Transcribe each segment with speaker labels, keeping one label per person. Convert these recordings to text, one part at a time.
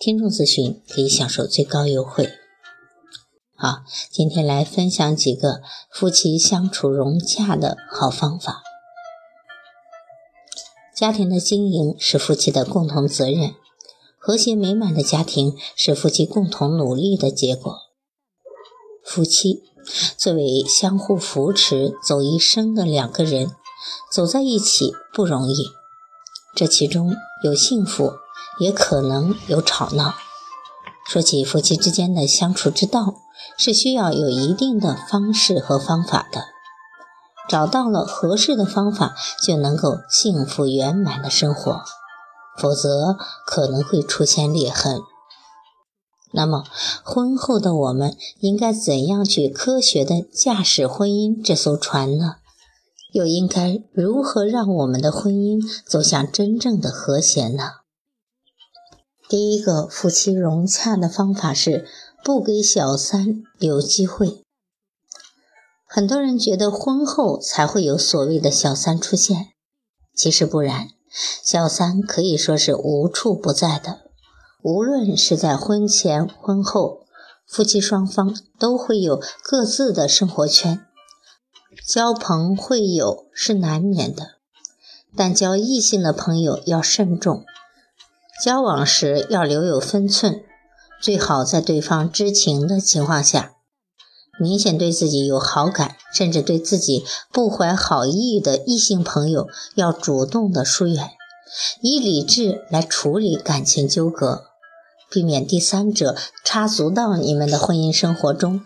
Speaker 1: 听众咨询可以享受最高优惠。好，今天来分享几个夫妻相处融洽的好方法。家庭的经营是夫妻的共同责任，和谐美满的家庭是夫妻共同努力的结果。夫妻作为相互扶持走一生的两个人，走在一起不容易，这其中有幸福。也可能有吵闹。说起夫妻之间的相处之道，是需要有一定的方式和方法的。找到了合适的方法，就能够幸福圆满的生活；否则，可能会出现裂痕。那么，婚后的我们应该怎样去科学的驾驶婚姻这艘船呢？又应该如何让我们的婚姻走向真正的和谐呢？第一个夫妻融洽的方法是不给小三留机会。很多人觉得婚后才会有所谓的小三出现，其实不然，小三可以说是无处不在的。无论是在婚前婚后，夫妻双方都会有各自的生活圈，交朋会友是难免的，但交异性的朋友要慎重。交往时要留有分寸，最好在对方知情的情况下。明显对自己有好感，甚至对自己不怀好意的异性朋友，要主动的疏远，以理智来处理感情纠葛，避免第三者插足到你们的婚姻生活中，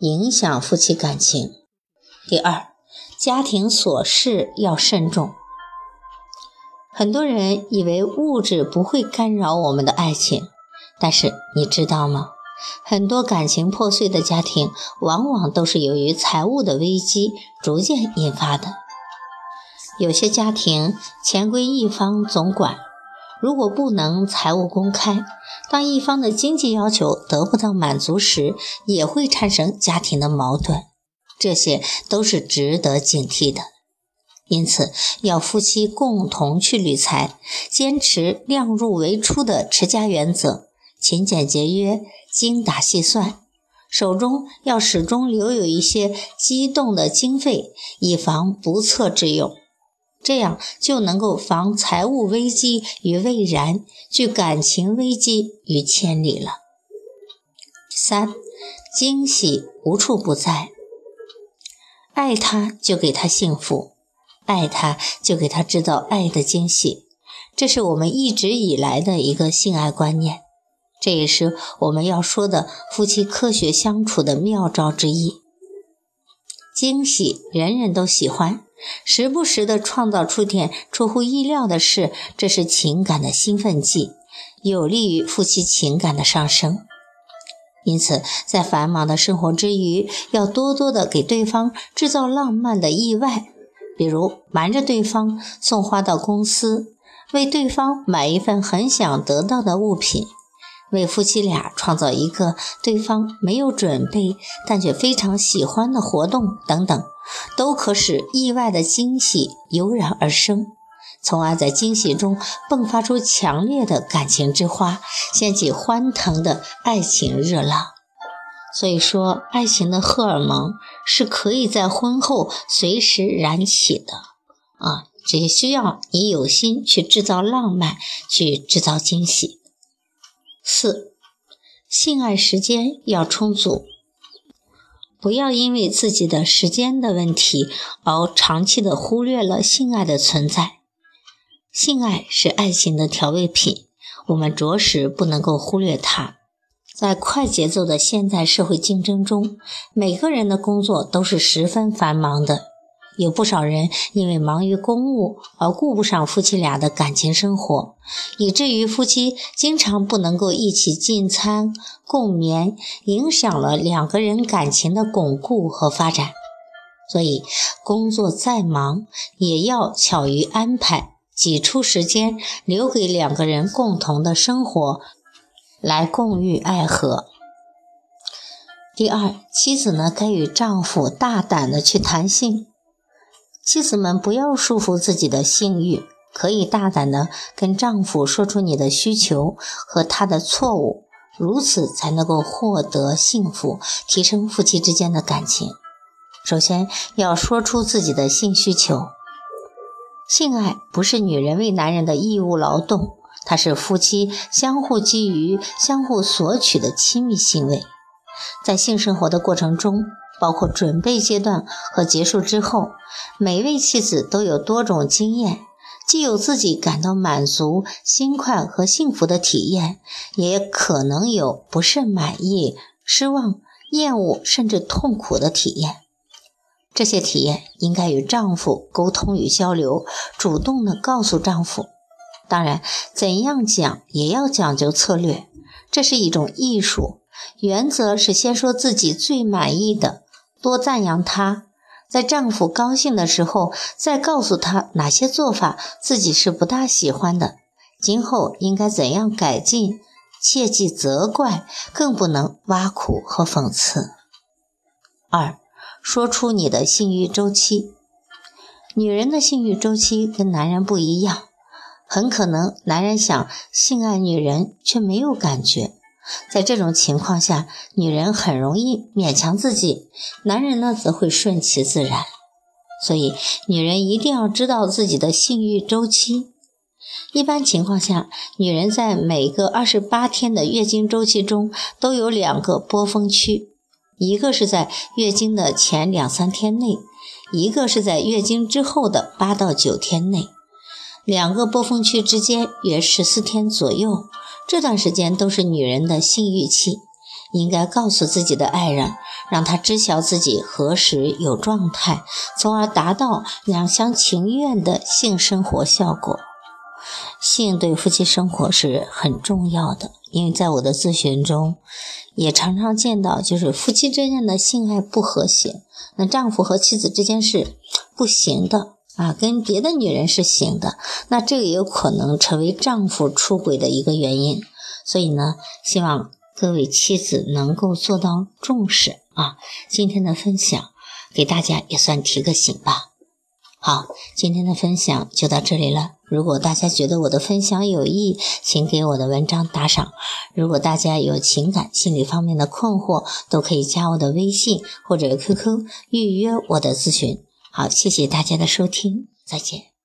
Speaker 1: 影响夫妻感情。第二，家庭琐事要慎重。很多人以为物质不会干扰我们的爱情，但是你知道吗？很多感情破碎的家庭，往往都是由于财务的危机逐渐引发的。有些家庭钱归一方总管，如果不能财务公开，当一方的经济要求得不到满足时，也会产生家庭的矛盾，这些都是值得警惕的。因此，要夫妻共同去理财，坚持量入为出的持家原则，勤俭节约，精打细算，手中要始终留有一些机动的经费，以防不测之用。这样就能够防财务危机于未然，拒感情危机于千里了。三，惊喜无处不在，爱他就给他幸福。爱他，就给他制造爱的惊喜，这是我们一直以来的一个性爱观念，这也是我们要说的夫妻科学相处的妙招之一。惊喜人人都喜欢，时不时的创造出点出乎意料的事，这是情感的兴奋剂，有利于夫妻情感的上升。因此，在繁忙的生活之余，要多多的给对方制造浪漫的意外。比如瞒着对方送花到公司，为对方买一份很想得到的物品，为夫妻俩创造一个对方没有准备但却非常喜欢的活动等等，都可使意外的惊喜油然而生，从而在惊喜中迸发出强烈的感情之花，掀起欢腾的爱情热浪。所以说，爱情的荷尔蒙是可以在婚后随时燃起的啊！只需要你有心去制造浪漫，去制造惊喜。四，性爱时间要充足，不要因为自己的时间的问题而长期的忽略了性爱的存在。性爱是爱情的调味品，我们着实不能够忽略它。在快节奏的现代社会竞争中，每个人的工作都是十分繁忙的，有不少人因为忙于公务而顾不上夫妻俩的感情生活，以至于夫妻经常不能够一起进餐、共眠，影响了两个人感情的巩固和发展。所以，工作再忙，也要巧于安排，挤出时间留给两个人共同的生活，来共浴爱河。第二，妻子呢该与丈夫大胆的去谈性。妻子们不要束缚自己的性欲，可以大胆的跟丈夫说出你的需求和他的错误，如此才能够获得幸福，提升夫妻之间的感情。首先要说出自己的性需求。性爱不是女人为男人的义务劳动，它是夫妻相互基于、相互索取的亲密行为。在性生活的过程中，包括准备阶段和结束之后，每位妻子都有多种经验，既有自己感到满足、心快和幸福的体验，也可能有不甚满意、失望、厌恶甚至痛苦的体验。这些体验应该与丈夫沟通与交流，主动的告诉丈夫。当然，怎样讲也要讲究策略，这是一种艺术。原则是先说自己最满意的，多赞扬他，在丈夫高兴的时候，再告诉他哪些做法自己是不大喜欢的，今后应该怎样改进，切忌责怪，更不能挖苦和讽刺。二，说出你的性欲周期。女人的性欲周期跟男人不一样，很可能男人想性爱女人却没有感觉。在这种情况下，女人很容易勉强自己，男人呢则会顺其自然。所以，女人一定要知道自己的性欲周期。一般情况下，女人在每个二十八天的月经周期中都有两个波峰区，一个是在月经的前两三天内，一个是在月经之后的八到九天内。两个波峰区之间约十四天左右。这段时间都是女人的性欲期，应该告诉自己的爱人，让他知晓自己何时有状态，从而达到两厢情愿的性生活效果。性对夫妻生活是很重要的，因为在我的咨询中，也常常见到，就是夫妻之间的性爱不和谐，那丈夫和妻子之间是不行的。啊，跟别的女人是行的，那这个也有可能成为丈夫出轨的一个原因。所以呢，希望各位妻子能够做到重视啊。今天的分享给大家也算提个醒吧。好，今天的分享就到这里了。如果大家觉得我的分享有益，请给我的文章打赏。如果大家有情感、心理方面的困惑，都可以加我的微信或者 QQ 预约我的咨询。好，谢谢大家的收听，再见。